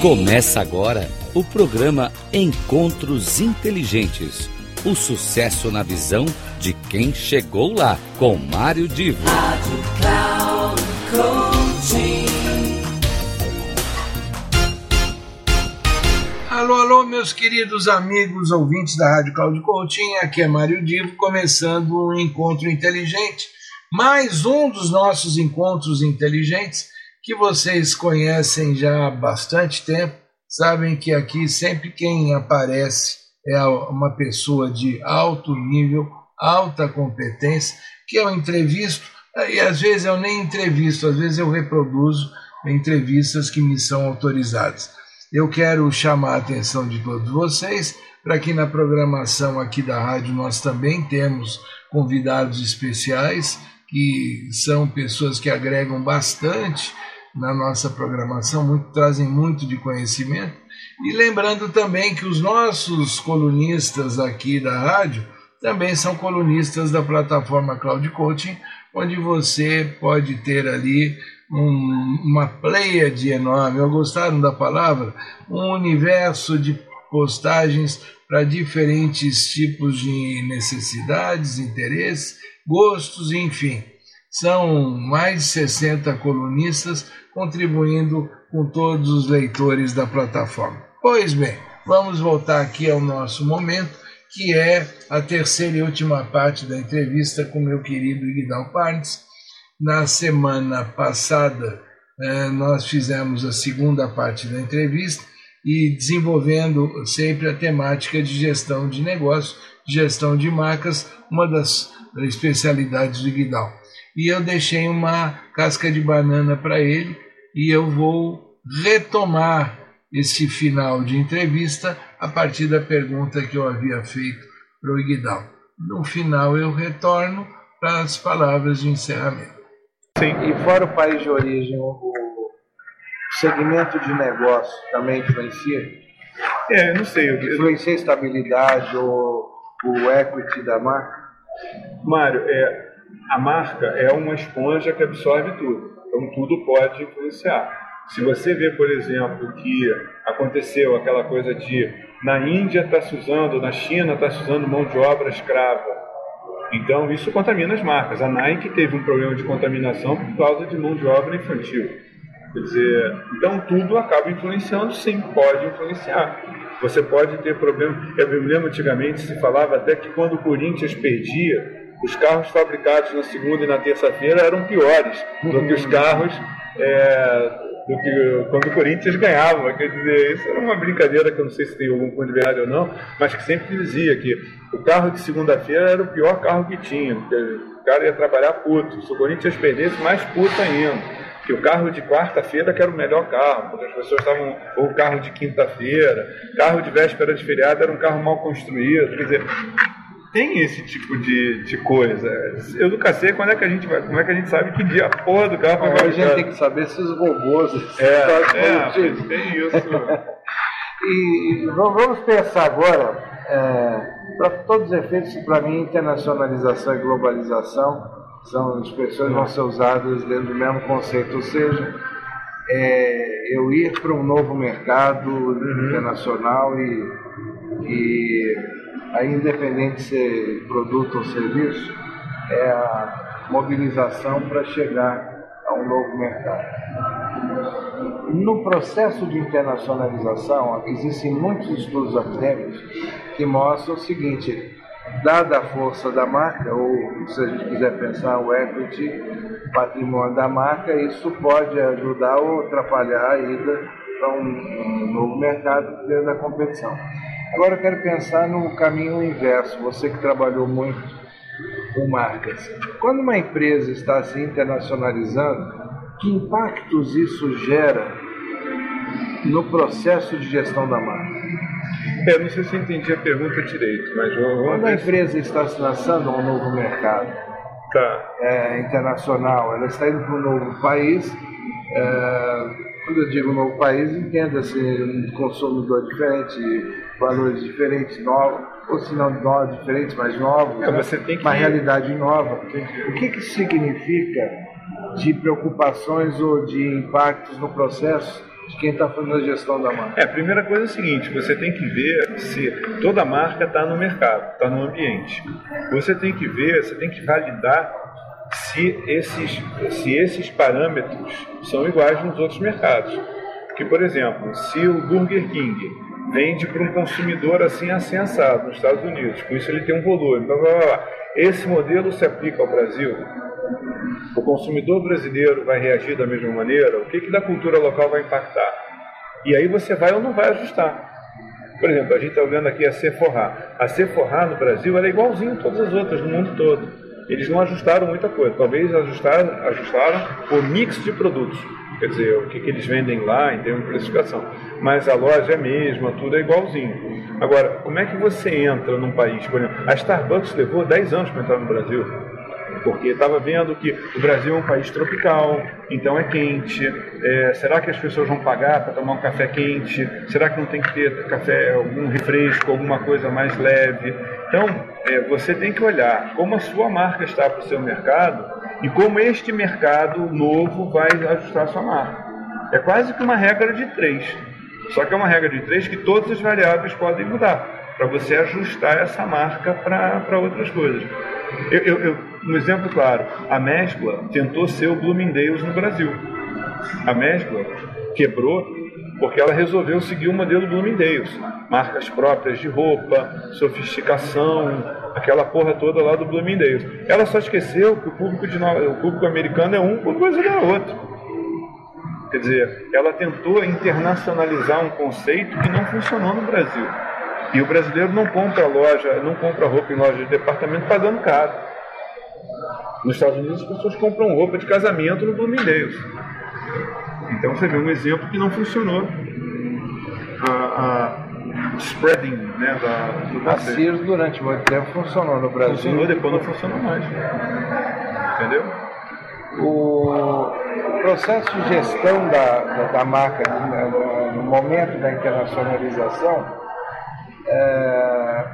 Começa agora o programa Encontros Inteligentes. O sucesso na visão de quem chegou lá, com Mário Divo. Rádio Cloud Alô, alô, meus queridos amigos ouvintes da Rádio Cloud Coaching, aqui é Mário Divo, começando um encontro inteligente, mais um dos nossos encontros inteligentes que vocês conhecem já há bastante tempo, sabem que aqui sempre quem aparece é uma pessoa de alto nível, alta competência, que eu entrevisto, e às vezes eu nem entrevisto, às vezes eu reproduzo entrevistas que me são autorizadas. Eu quero chamar a atenção de todos vocês para que na programação aqui da rádio nós também temos convidados especiais que são pessoas que agregam bastante na nossa programação, muito, trazem muito de conhecimento. E lembrando também que os nossos colunistas aqui da rádio também são colunistas da plataforma Cloud Coaching, onde você pode ter ali um, uma pleiade enorme, eu gostaram da palavra? Um universo de postagens para diferentes tipos de necessidades, interesses, gostos, enfim. São mais de 60 colunistas contribuindo com todos os leitores da plataforma. Pois bem, vamos voltar aqui ao nosso momento, que é a terceira e última parte da entrevista com meu querido Guidal Parnes. Na semana passada, nós fizemos a segunda parte da entrevista e desenvolvendo sempre a temática de gestão de negócio, gestão de marcas, uma das especialidades do Guidal. E eu deixei uma casca de banana para ele e eu vou retomar esse final de entrevista a partir da pergunta que eu havia feito para o Guidal. No final eu retorno para as palavras de encerramento. Sim. E fora o país de origem, o segmento de negócio também influencia? É, não sei. Influencia a estabilidade ou o equity da marca? Mário, é, a marca é uma esponja que absorve tudo. Então tudo pode influenciar. Se você vê, por exemplo, que aconteceu aquela coisa de na Índia está se usando, na China está se usando mão de obra escrava. Então isso contamina as marcas. A Nike teve um problema de contaminação por causa de mão de obra infantil. Quer dizer, então tudo acaba influenciando, sim, pode influenciar. Você pode ter problema. Eu me lembro antigamente se falava até que quando o Corinthians perdia, os carros fabricados na segunda e na terça-feira eram piores do que os carros é, do que quando o Corinthians ganhava. Quer dizer, isso era uma brincadeira que eu não sei se tem algum ponto de verdade ou não, mas que sempre dizia que o carro de segunda-feira era o pior carro que tinha, porque o cara ia trabalhar puto. Se o Corinthians perdesse, mais puto ainda. Que o carro de quarta-feira que era o melhor carro, porque as pessoas estavam. Ou o carro de quinta-feira, carro de véspera de feriado era um carro mal construído. Quer dizer, tem esse tipo de, de coisa. Eu nunca sei quando é que a gente vai, como é que a gente sabe que dia a porra do carro vai A gente tem que saber se os robôs. É, é tem isso. e vamos pensar agora, é, para todos os efeitos, para mim, internacionalização e globalização são expressões que vão ser usadas dentro do mesmo conceito, ou seja, é, eu ir para um novo mercado uhum. internacional e, e aí independente de ser produto ou serviço, é a mobilização para chegar a um novo mercado. No processo de internacionalização, existem muitos estudos acadêmicos que mostram o seguinte: dada a força da marca, ou se a gente quiser pensar o equity, patrimônio da marca, isso pode ajudar ou atrapalhar a ida para um, um novo mercado dentro da competição. Agora eu quero pensar no caminho inverso, você que trabalhou muito com marcas. Quando uma empresa está se internacionalizando, que impactos isso gera no processo de gestão da marca? É, não sei se eu entendi a pergunta direito, mas vamos Quando a empresa está se lançando a um novo mercado tá. é, internacional, ela está indo para um novo país. É, quando eu digo novo país, entenda-se um consumidor diferente, valores diferentes, novos, ou se não novos, diferentes, mas novos, é, você tem que... uma realidade nova. O que, que significa de preocupações ou de impactos no processo de quem está fazendo a gestão da marca? É, a primeira coisa é o seguinte: você tem que ver se toda marca está no mercado, está no ambiente. Você tem que ver, você tem que validar se esses, se esses parâmetros são iguais nos outros mercados. Que, por exemplo, se o Burger King vende para um consumidor assim assensado nos Estados Unidos, com isso ele tem um volume, blá, blá, blá. esse modelo se aplica ao Brasil? O consumidor brasileiro vai reagir da mesma maneira? O que, que da cultura local vai impactar? E aí você vai ou não vai ajustar. Por exemplo, a gente está olhando aqui a Sephora. A Sephora no Brasil é igualzinho a todas as outras no mundo todo. Eles não ajustaram muita coisa. Talvez ajustaram, ajustaram o mix de produtos quer dizer, o que, que eles vendem lá em termos de precificação. Mas a loja é a mesma, tudo é igualzinho. Agora, como é que você entra num país, por exemplo, a Starbucks levou 10 anos para entrar no Brasil porque estava vendo que o Brasil é um país tropical, então é quente. É, será que as pessoas vão pagar para tomar um café quente? Será que não tem que ter café, algum refresco, alguma coisa mais leve? Então, é, você tem que olhar como a sua marca está para o seu mercado e como este mercado novo vai ajustar sua marca. É quase que uma regra de três. Só que é uma regra de três que todas as variáveis podem mudar, para você ajustar essa marca para outras coisas. Eu, eu, eu, um exemplo claro, a Mescla tentou ser o Bloomingdale's no Brasil. A Mescla quebrou porque ela resolveu seguir o modelo Bloomingdale's. Marcas próprias de roupa, sofisticação, aquela porra toda lá do Bloomingdale's. Ela só esqueceu que o público, de, o público americano é um, o brasileiro é outro. Quer dizer, ela tentou internacionalizar um conceito que não funcionou no Brasil. E o brasileiro não compra loja, não compra roupa em loja de departamento pagando caro. Nos Estados Unidos as pessoas compram roupa de casamento no Bloomingdale's. Então você vê um exemplo que não funcionou. A, a spreading né, da, do A Sears durante muito tempo funcionou no Brasil. Funcionou, depois não funcionou mais. Entendeu? O processo de gestão da, da, da marca no momento da internacionalização é,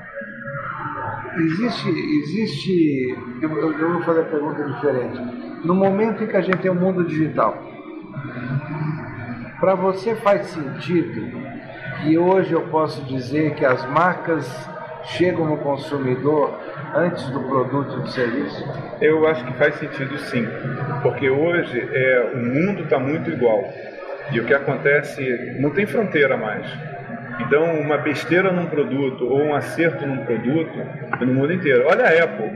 existe, existe eu, eu, vou fazer a pergunta diferente. No momento em que a gente tem o um mundo digital, para você faz sentido que hoje eu posso dizer que as marcas chegam no consumidor antes do produto e do serviço? Eu acho que faz sentido sim, porque hoje é, o mundo está muito igual e o que acontece não tem fronteira mais. Então, uma besteira num produto ou um acerto num produto é no mundo inteiro. Olha a Apple,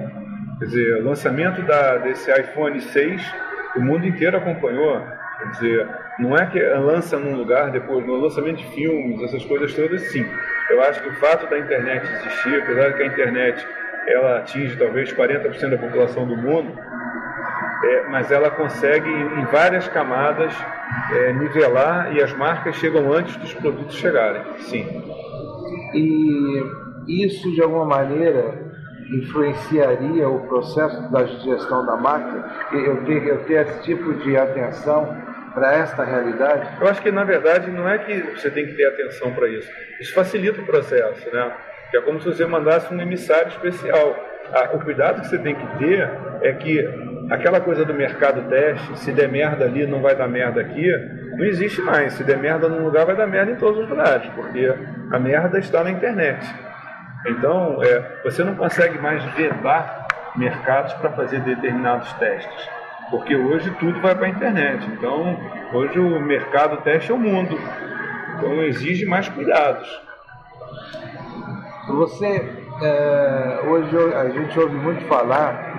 quer dizer, o lançamento da, desse iPhone 6, o mundo inteiro acompanhou. Quer dizer, não é que lança num lugar, depois no lançamento de filmes, essas coisas todas, sim. Eu acho que o fato da internet existir, apesar de que a internet ela atinge talvez 40% da população do mundo, é, mas ela consegue em várias camadas é, nivelar e as marcas chegam antes dos produtos chegarem. Sim. E isso de alguma maneira influenciaria o processo da gestão da marca? Eu ter, eu ter esse tipo de atenção para esta realidade? Eu acho que na verdade não é que você tem que ter atenção para isso. Isso facilita o processo, né? É como se você mandasse um emissário especial. Ah, o cuidado que você tem que ter é que aquela coisa do mercado teste, se der merda ali, não vai dar merda aqui, não existe mais. Se der merda num lugar, vai dar merda em todos os lugares, porque a merda está na internet. Então, é, você não consegue mais vedar mercados para fazer determinados testes porque hoje tudo vai para a internet. Então, hoje o mercado teste é o mundo. Então, exige mais cuidados. Você, é, hoje a gente ouve muito falar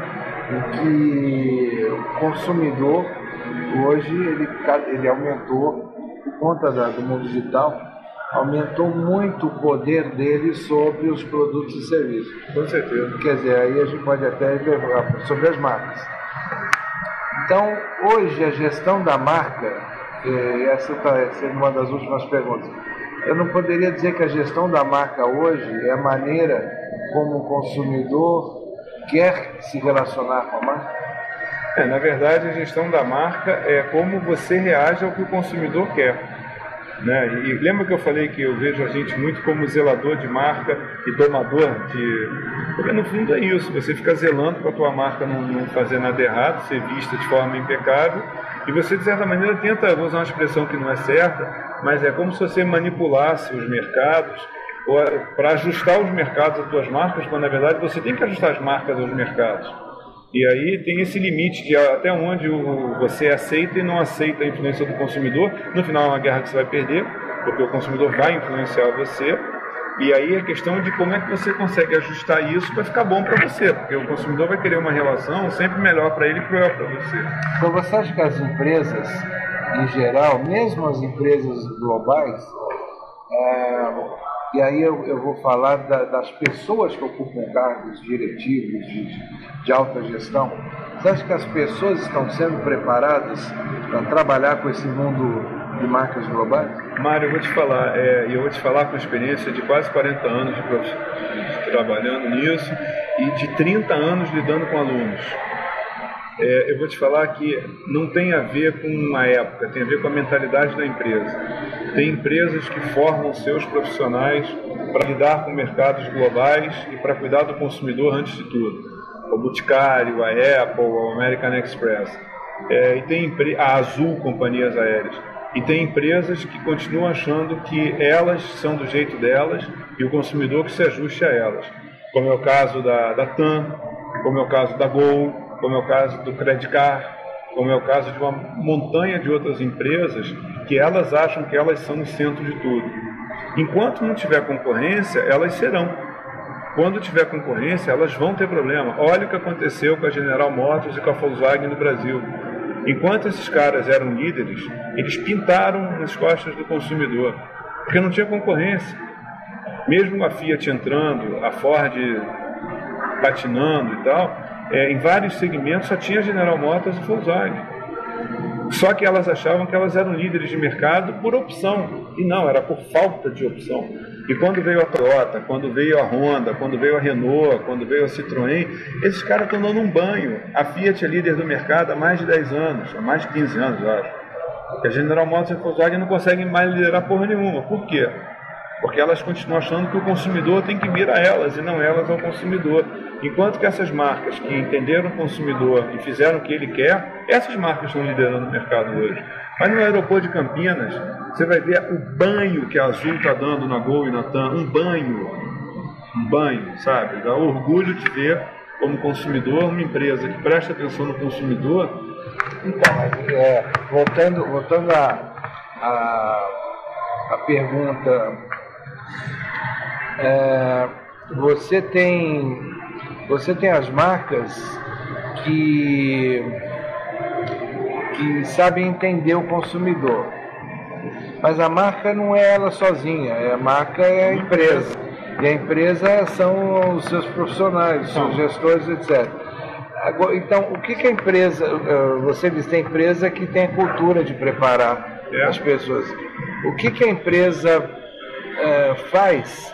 que o consumidor, hoje, ele, ele aumentou, por conta da, do mundo digital, aumentou muito o poder dele sobre os produtos e serviços. Com certeza. Quer dizer, aí a gente pode até sobre as marcas. Então, hoje, a gestão da marca, eh, essa está sendo uma das últimas perguntas. Eu não poderia dizer que a gestão da marca hoje é a maneira como o consumidor quer se relacionar com a marca? É, na verdade, a gestão da marca é como você reage ao que o consumidor quer. Né? E lembra que eu falei que eu vejo a gente muito como zelador de marca e domador de. Porque no fundo é isso, você fica zelando para a tua marca não, não, fazer nada errado, ser vista de forma impecável, E você, de certa maneira, tenta, vou usar uma expressão que não é certa, mas é como se você manipulasse os mercados para ajustar os mercados às suas marcas, quando na verdade você tem que ajustar as marcas aos mercados. E aí tem esse limite de até onde você aceita e não aceita a influência do consumidor. No final é uma guerra que você vai perder, porque o consumidor vai influenciar você. E aí a questão de como é que você consegue ajustar isso para ficar bom para você, porque o consumidor vai querer uma relação sempre melhor para ele e melhor para você. Então você acha que as empresas, em geral, mesmo as empresas globais, é, e aí eu, eu vou falar da, das pessoas que ocupam cargos diretivos de, de alta gestão. Você acha que as pessoas estão sendo preparadas para trabalhar com esse mundo de marcas globais? Mário, eu vou te falar, é, eu vou te falar com experiência de quase 40 anos de trabalhando nisso e de 30 anos lidando com alunos. É, eu vou te falar que não tem a ver com uma época, tem a ver com a mentalidade da empresa. Tem empresas que formam seus profissionais para lidar com mercados globais e para cuidar do consumidor antes de tudo. O Boticário, a Apple, a American Express. É, e tem a Azul Companhias Aéreas. E tem empresas que continuam achando que elas são do jeito delas e o consumidor que se ajuste a elas. Como é o caso da, da TAM, como é o caso da Gol, como é o caso do Credit Card, como é o caso de uma montanha de outras empresas que elas acham que elas são o centro de tudo. Enquanto não tiver concorrência, elas serão. Quando tiver concorrência, elas vão ter problema. Olha o que aconteceu com a General Motors e com a Volkswagen no Brasil. Enquanto esses caras eram líderes, eles pintaram nas costas do consumidor, porque não tinha concorrência. Mesmo a Fiat entrando, a Ford patinando e tal, é, em vários segmentos só tinha General Motors e Volkswagen. Só que elas achavam que elas eram líderes de mercado por opção. E não, era por falta de opção. E quando veio a Toyota, quando veio a Honda, quando veio a Renault, quando veio a Citroën, esses caras estão dando um banho. A Fiat é líder do mercado há mais de 10 anos, há mais de 15 anos, eu acho. Porque a General Motors e a Volkswagen não conseguem mais liderar porra nenhuma. Por quê? porque elas continuam achando que o consumidor tem que vir a elas e não elas ao consumidor. Enquanto que essas marcas que entenderam o consumidor e fizeram o que ele quer, essas marcas estão liderando o mercado hoje. Mas no aeroporto de Campinas, você vai ver o banho que a Azul está dando na Gol e na TAM, um banho, um banho, sabe? Dá orgulho de ver como consumidor uma empresa que presta atenção no consumidor. Então, é, voltando, voltando a, a, a pergunta é, você tem você tem as marcas que que sabem entender o consumidor. Mas a marca não é ela sozinha, a marca é a empresa. E a empresa são os seus profissionais, os seus gestores, etc. Agora, então, o que, que a empresa, eh, você diz, tem empresa que tem a cultura de preparar é. as pessoas. O que, que a empresa é, faz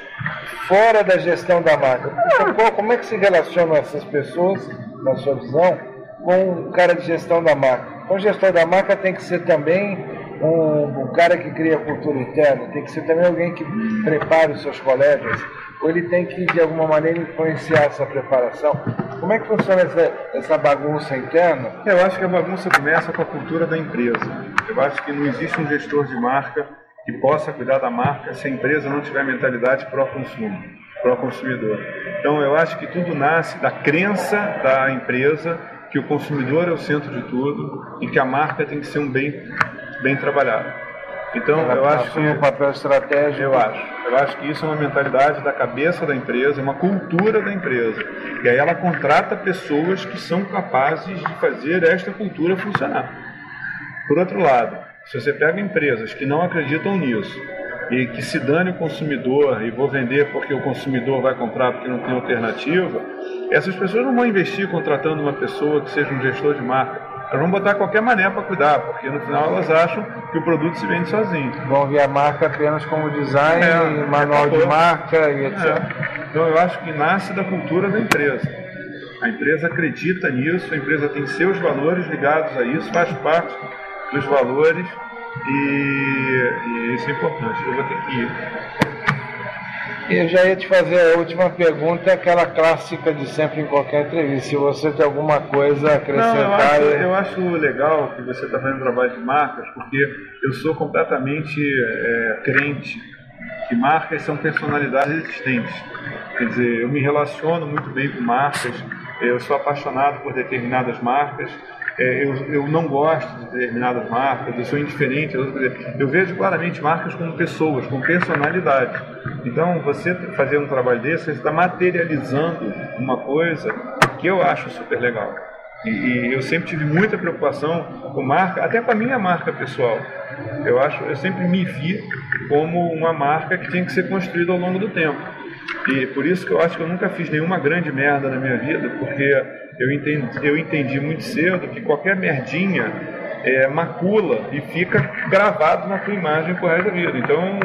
fora da gestão da marca? Então, como é que se relacionam essas pessoas, na sua visão, com o cara de gestão da marca? Então, o gestor da marca tem que ser também um, um, cara que cria cultura interna, tem que ser também alguém que prepare os seus colegas, ou ele tem que, de alguma maneira, influenciar essa preparação. Como é que funciona essa, essa bagunça interna? Eu acho que a bagunça começa com a cultura da empresa. Eu acho que não existe um gestor de marca que possa cuidar da marca se a empresa não tiver mentalidade pró-consumo, pró-consumidor. Então, eu acho que tudo nasce da crença da empresa que o consumidor é o centro de tudo e que a marca tem que ser um bem bem trabalhado. Então, Ela eu acho que um papel estratégico. Eu acho. Eu acho que isso é uma mentalidade da cabeça da empresa, é uma cultura da empresa. E aí ela contrata pessoas que são capazes de fazer esta cultura funcionar. Por outro lado, se você pega empresas que não acreditam nisso e que se dane o consumidor e vou vender porque o consumidor vai comprar porque não tem alternativa, essas pessoas não vão investir contratando uma pessoa que seja um gestor de marca. Elas vão botar qualquer maneira para cuidar, porque no final elas acham que o produto se vende sozinho. Vão ver a marca apenas como design, é, manual de marca e etc. É. Então eu acho que nasce da cultura da empresa. A empresa acredita nisso, a empresa tem seus valores ligados a isso, faz parte dos valores e, e isso é importante. Eu vou ter que ir. Eu já ia te fazer a última pergunta, aquela clássica de sempre em qualquer entrevista. Se você tem alguma coisa a acrescentar. Não, eu, acho, eu acho legal que você está fazendo trabalho de marcas, porque eu sou completamente é, crente que marcas são personalidades existentes. Quer dizer, eu me relaciono muito bem com marcas, eu sou apaixonado por determinadas marcas é, eu, eu não gosto de determinadas marcas, eu sou indiferente. Eu, eu vejo claramente marcas como pessoas, com personalidade. Então, você fazer um trabalho desse, você está materializando uma coisa que eu acho super legal. E, e, eu sempre tive muita preocupação com marca, até com a minha marca pessoal. Eu acho, eu sempre me vi como uma marca que tinha que ser construída ao longo do tempo. E por isso que eu acho que eu nunca fiz nenhuma grande merda na minha vida, porque eu entendi, eu entendi muito cedo que qualquer merdinha é, macula e fica gravado na tua imagem por resto da vida. Então,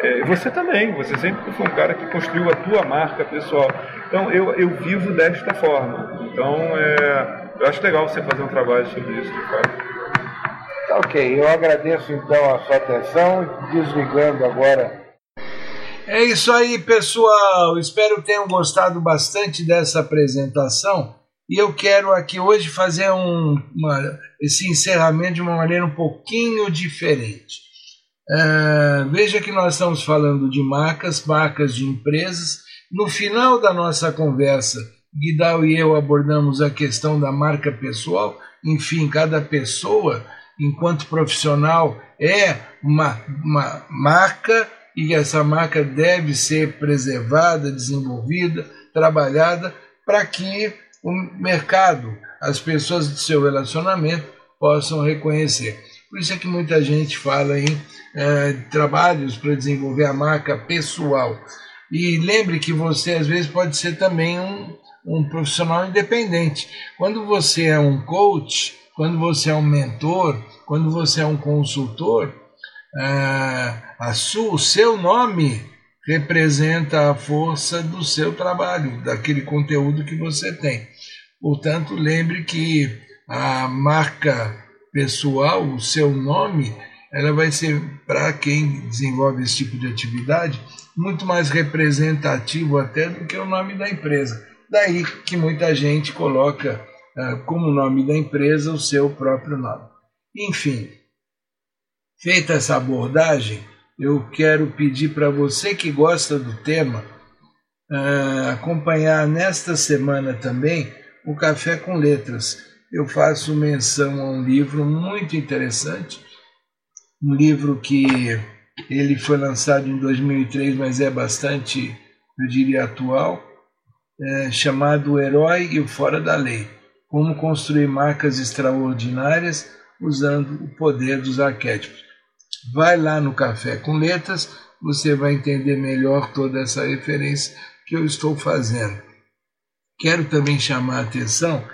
é, você também, você sempre foi um cara que construiu a tua marca pessoal. Então, eu, eu vivo desta forma. Então, é, eu acho legal você fazer um trabalho sobre isso, fato. Tá ok, eu agradeço então a sua atenção, desligando agora é isso aí, pessoal. Espero que tenham gostado bastante dessa apresentação. E eu quero aqui hoje fazer um, uma, esse encerramento de uma maneira um pouquinho diferente. Uh, veja que nós estamos falando de marcas, marcas de empresas. No final da nossa conversa, Guidal e eu abordamos a questão da marca pessoal. Enfim, cada pessoa, enquanto profissional, é uma, uma marca e essa marca deve ser preservada, desenvolvida, trabalhada para que o mercado, as pessoas do seu relacionamento possam reconhecer. Por isso é que muita gente fala em eh, trabalhos para desenvolver a marca pessoal. E lembre que você às vezes pode ser também um, um profissional independente. Quando você é um coach, quando você é um mentor, quando você é um consultor, a su, o seu nome representa a força do seu trabalho, daquele conteúdo que você tem. Portanto, lembre que a marca pessoal, o seu nome, ela vai ser, para quem desenvolve esse tipo de atividade, muito mais representativo até do que o nome da empresa. Daí que muita gente coloca uh, como nome da empresa o seu próprio nome. Enfim, Feita essa abordagem, eu quero pedir para você que gosta do tema uh, acompanhar nesta semana também o Café com Letras. Eu faço menção a um livro muito interessante, um livro que ele foi lançado em 2003, mas é bastante, eu diria, atual, é, chamado O Herói e o Fora da Lei. Como construir marcas extraordinárias usando o poder dos arquétipos. Vai lá no Café com Letras, você vai entender melhor toda essa referência que eu estou fazendo. Quero também chamar a atenção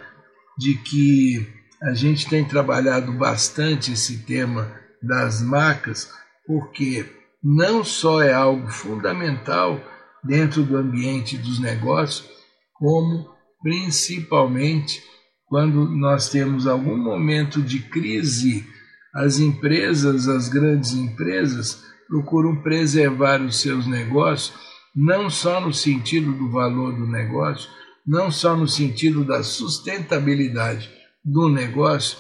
de que a gente tem trabalhado bastante esse tema das marcas, porque não só é algo fundamental dentro do ambiente dos negócios, como principalmente quando nós temos algum momento de crise as empresas, as grandes empresas, procuram preservar os seus negócios, não só no sentido do valor do negócio, não só no sentido da sustentabilidade do negócio,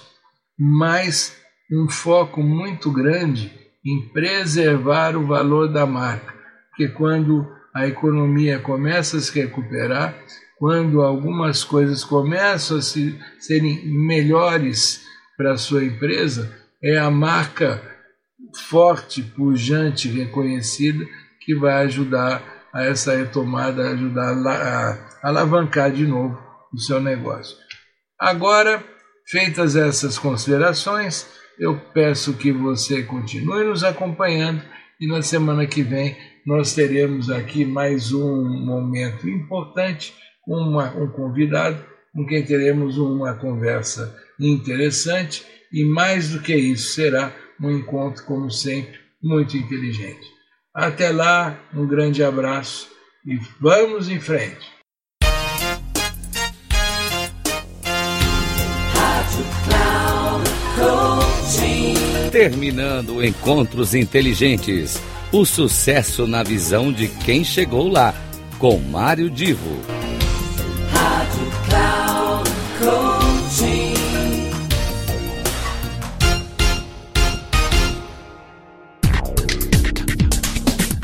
mas um foco muito grande em preservar o valor da marca. Porque quando a economia começa a se recuperar, quando algumas coisas começam a se, serem melhores para a sua empresa, é a marca forte, pujante, reconhecida que vai ajudar a essa retomada, ajudar a alavancar de novo o seu negócio. Agora, feitas essas considerações, eu peço que você continue nos acompanhando e na semana que vem nós teremos aqui mais um momento importante com um convidado com quem teremos uma conversa interessante e mais do que isso, será um encontro, como sempre, muito inteligente. Até lá, um grande abraço e vamos em frente. Terminando Encontros Inteligentes O sucesso na visão de quem chegou lá, com Mário Divo.